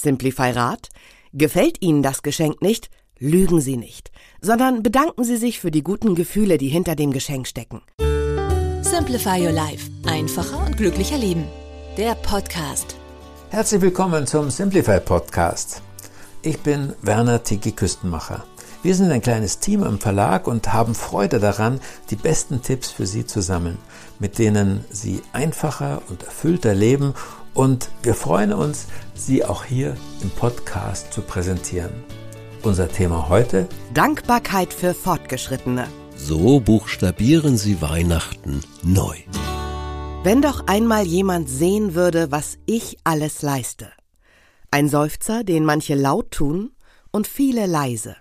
Simplify Rat. Gefällt Ihnen das Geschenk nicht? Lügen Sie nicht, sondern bedanken Sie sich für die guten Gefühle, die hinter dem Geschenk stecken. Simplify Your Life. Einfacher und glücklicher Leben. Der Podcast. Herzlich willkommen zum Simplify Podcast. Ich bin Werner Tiki Küstenmacher. Wir sind ein kleines Team im Verlag und haben Freude daran, die besten Tipps für Sie zu sammeln, mit denen Sie einfacher und erfüllter leben und wir freuen uns, Sie auch hier im Podcast zu präsentieren. Unser Thema heute? Dankbarkeit für Fortgeschrittene. So buchstabieren Sie Weihnachten neu. Wenn doch einmal jemand sehen würde, was ich alles leiste. Ein Seufzer, den manche laut tun und viele leise.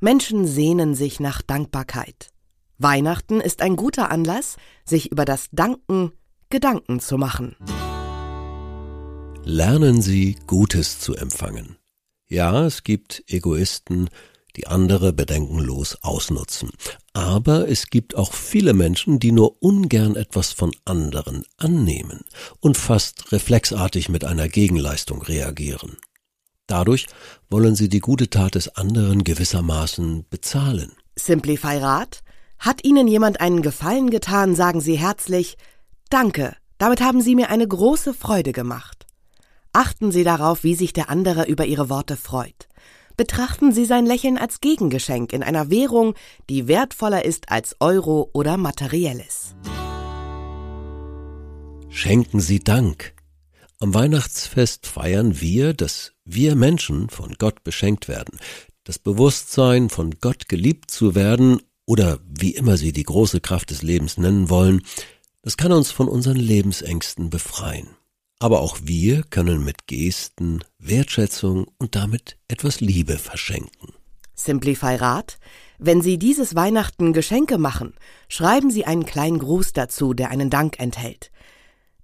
Menschen sehnen sich nach Dankbarkeit. Weihnachten ist ein guter Anlass, sich über das Danken Gedanken zu machen. Lernen Sie Gutes zu empfangen. Ja, es gibt Egoisten, die andere bedenkenlos ausnutzen. Aber es gibt auch viele Menschen, die nur ungern etwas von anderen annehmen und fast reflexartig mit einer Gegenleistung reagieren. Dadurch wollen sie die gute Tat des anderen gewissermaßen bezahlen. Simplify Rat. Hat Ihnen jemand einen Gefallen getan, sagen Sie herzlich Danke, damit haben Sie mir eine große Freude gemacht. Achten Sie darauf, wie sich der andere über Ihre Worte freut. Betrachten Sie sein Lächeln als Gegengeschenk in einer Währung, die wertvoller ist als Euro oder Materielles. Schenken Sie Dank. Am Weihnachtsfest feiern wir, dass wir Menschen von Gott beschenkt werden. Das Bewusstsein, von Gott geliebt zu werden oder wie immer Sie die große Kraft des Lebens nennen wollen, das kann uns von unseren Lebensängsten befreien. Aber auch wir können mit Gesten Wertschätzung und damit etwas Liebe verschenken. Simplify Rat. Wenn Sie dieses Weihnachten Geschenke machen, schreiben Sie einen kleinen Gruß dazu, der einen Dank enthält.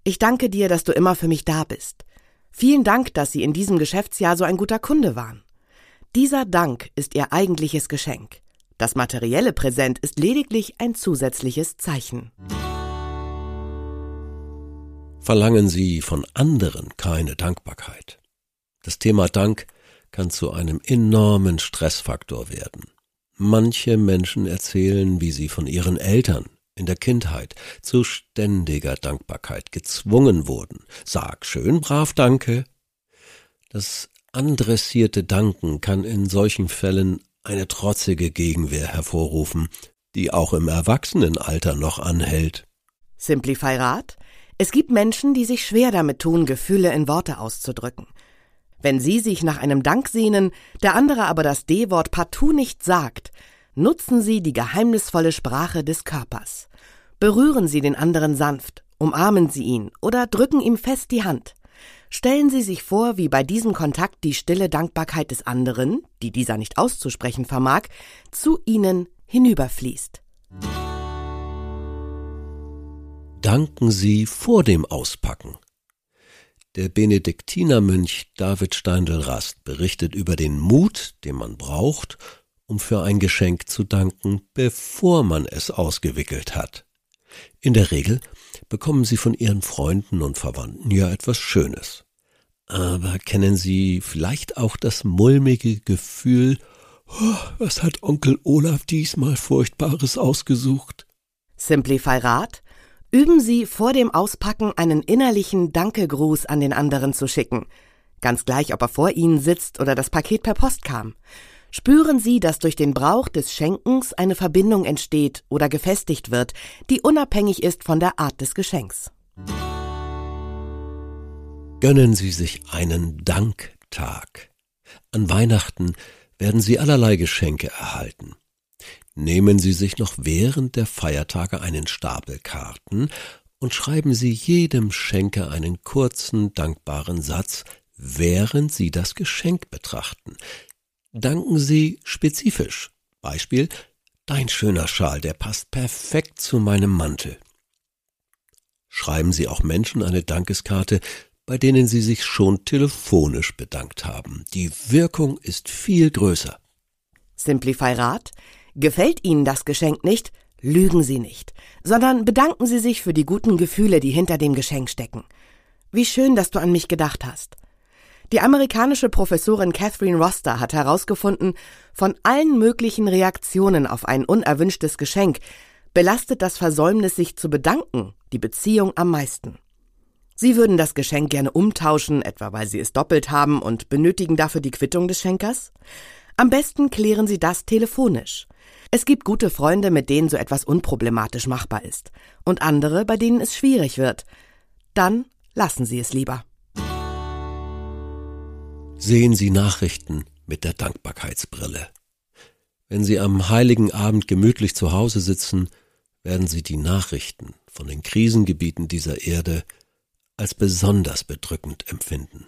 Ich danke dir, dass du immer für mich da bist. Vielen Dank, dass Sie in diesem Geschäftsjahr so ein guter Kunde waren. Dieser Dank ist Ihr eigentliches Geschenk. Das materielle Präsent ist lediglich ein zusätzliches Zeichen. Verlangen Sie von anderen keine Dankbarkeit. Das Thema Dank kann zu einem enormen Stressfaktor werden. Manche Menschen erzählen, wie sie von ihren Eltern in der Kindheit zu ständiger Dankbarkeit gezwungen wurden. Sag schön brav Danke. Das andressierte Danken kann in solchen Fällen eine trotzige Gegenwehr hervorrufen, die auch im Erwachsenenalter noch anhält. Simplify Rat. Es gibt Menschen, die sich schwer damit tun, Gefühle in Worte auszudrücken. Wenn Sie sich nach einem Dank sehnen, der andere aber das D-Wort partout nicht sagt, nutzen Sie die geheimnisvolle Sprache des Körpers. Berühren Sie den anderen sanft, umarmen Sie ihn oder drücken ihm fest die Hand. Stellen Sie sich vor, wie bei diesem Kontakt die stille Dankbarkeit des anderen, die dieser nicht auszusprechen vermag, zu Ihnen hinüberfließt. Danken Sie vor dem Auspacken. Der Benediktinermönch David Steindl-Rast berichtet über den Mut, den man braucht, um für ein Geschenk zu danken, bevor man es ausgewickelt hat. In der Regel bekommen Sie von Ihren Freunden und Verwandten ja etwas Schönes. Aber kennen Sie vielleicht auch das mulmige Gefühl, oh, was hat Onkel Olaf diesmal Furchtbares ausgesucht? Simplify Rat. Üben Sie vor dem Auspacken einen innerlichen Dankegruß an den anderen zu schicken. Ganz gleich, ob er vor Ihnen sitzt oder das Paket per Post kam. Spüren Sie, dass durch den Brauch des Schenkens eine Verbindung entsteht oder gefestigt wird, die unabhängig ist von der Art des Geschenks. Gönnen Sie sich einen Danktag. An Weihnachten werden Sie allerlei Geschenke erhalten. Nehmen Sie sich noch während der Feiertage einen Stapel Karten und schreiben Sie jedem Schenker einen kurzen, dankbaren Satz, während Sie das Geschenk betrachten. Danken Sie spezifisch. Beispiel, dein schöner Schal, der passt perfekt zu meinem Mantel. Schreiben Sie auch Menschen eine Dankeskarte, bei denen Sie sich schon telefonisch bedankt haben. Die Wirkung ist viel größer. Simplify Rat. Gefällt Ihnen das Geschenk nicht? Lügen Sie nicht, sondern bedanken Sie sich für die guten Gefühle, die hinter dem Geschenk stecken. Wie schön, dass du an mich gedacht hast. Die amerikanische Professorin Catherine Roster hat herausgefunden, von allen möglichen Reaktionen auf ein unerwünschtes Geschenk belastet das Versäumnis, sich zu bedanken, die Beziehung am meisten. Sie würden das Geschenk gerne umtauschen, etwa weil Sie es doppelt haben und benötigen dafür die Quittung des Schenkers? Am besten klären Sie das telefonisch. Es gibt gute Freunde, mit denen so etwas unproblematisch machbar ist, und andere, bei denen es schwierig wird. Dann lassen Sie es lieber. Sehen Sie Nachrichten mit der Dankbarkeitsbrille. Wenn Sie am heiligen Abend gemütlich zu Hause sitzen, werden Sie die Nachrichten von den Krisengebieten dieser Erde als besonders bedrückend empfinden.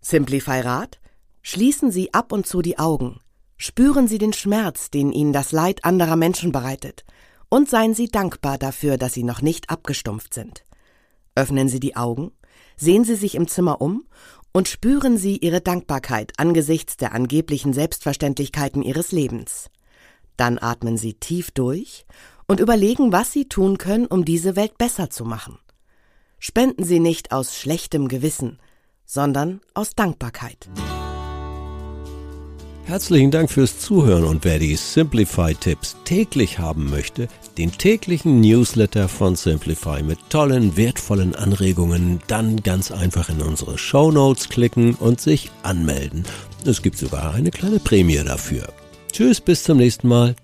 Simplify Rat? Schließen Sie ab und zu die Augen. Spüren Sie den Schmerz, den Ihnen das Leid anderer Menschen bereitet. Und seien Sie dankbar dafür, dass Sie noch nicht abgestumpft sind. Öffnen Sie die Augen, sehen Sie sich im Zimmer um und spüren Sie Ihre Dankbarkeit angesichts der angeblichen Selbstverständlichkeiten Ihres Lebens. Dann atmen Sie tief durch und überlegen, was Sie tun können, um diese Welt besser zu machen. Spenden Sie nicht aus schlechtem Gewissen, sondern aus Dankbarkeit. Herzlichen Dank fürs Zuhören und wer die Simplify-Tipps täglich haben möchte, den täglichen Newsletter von Simplify mit tollen, wertvollen Anregungen, dann ganz einfach in unsere Show Notes klicken und sich anmelden. Es gibt sogar eine kleine Prämie dafür. Tschüss, bis zum nächsten Mal.